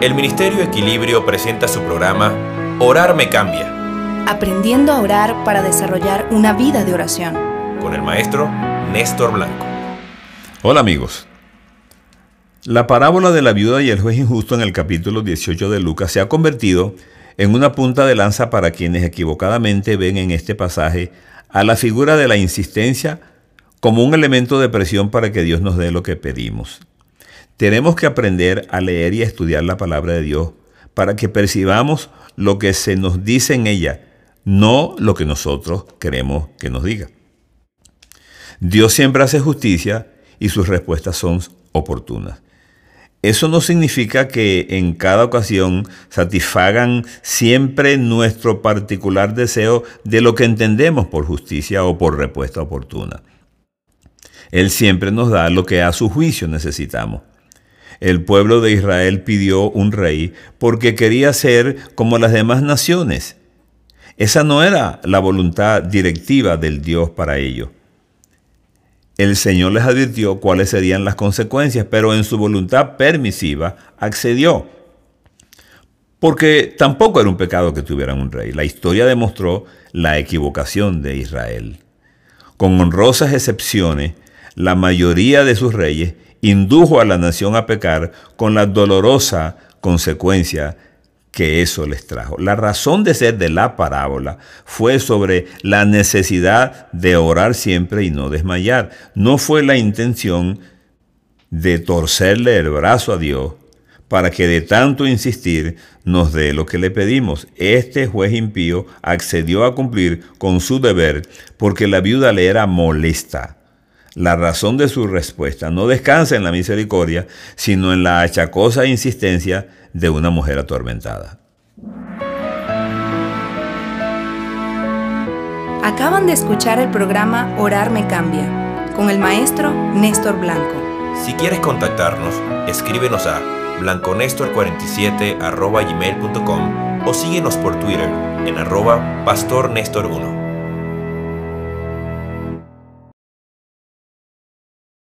el Ministerio Equilibrio presenta su programa Orar me cambia, Aprendiendo a orar para desarrollar una vida de oración. con el maestro Néstor Blanco. Hola amigos. La parábola de la viuda y el juez injusto en el capítulo 18 de Lucas se ha convertido en una punta de lanza para quienes equivocadamente ven en este pasaje a la figura de la insistencia como un elemento de presión para que Dios nos dé lo que pedimos. Tenemos que aprender a leer y a estudiar la palabra de Dios para que percibamos lo que se nos dice en ella, no lo que nosotros queremos que nos diga. Dios siempre hace justicia y sus respuestas son oportunas. Eso no significa que en cada ocasión satisfagan siempre nuestro particular deseo de lo que entendemos por justicia o por respuesta oportuna. Él siempre nos da lo que a su juicio necesitamos. El pueblo de Israel pidió un rey porque quería ser como las demás naciones. Esa no era la voluntad directiva del Dios para ellos. El Señor les advirtió cuáles serían las consecuencias, pero en su voluntad permisiva accedió. Porque tampoco era un pecado que tuvieran un rey. La historia demostró la equivocación de Israel. Con honrosas excepciones, la mayoría de sus reyes indujo a la nación a pecar con la dolorosa consecuencia que eso les trajo. La razón de ser de la parábola fue sobre la necesidad de orar siempre y no desmayar. No fue la intención de torcerle el brazo a Dios para que de tanto insistir nos dé lo que le pedimos. Este juez impío accedió a cumplir con su deber porque la viuda le era molesta. La razón de su respuesta no descansa en la misericordia, sino en la achacosa insistencia de una mujer atormentada. Acaban de escuchar el programa Orar me cambia con el maestro Néstor Blanco. Si quieres contactarnos, escríbenos a blanconestor47 gmail.com o síguenos por Twitter en arroba pastornestor1.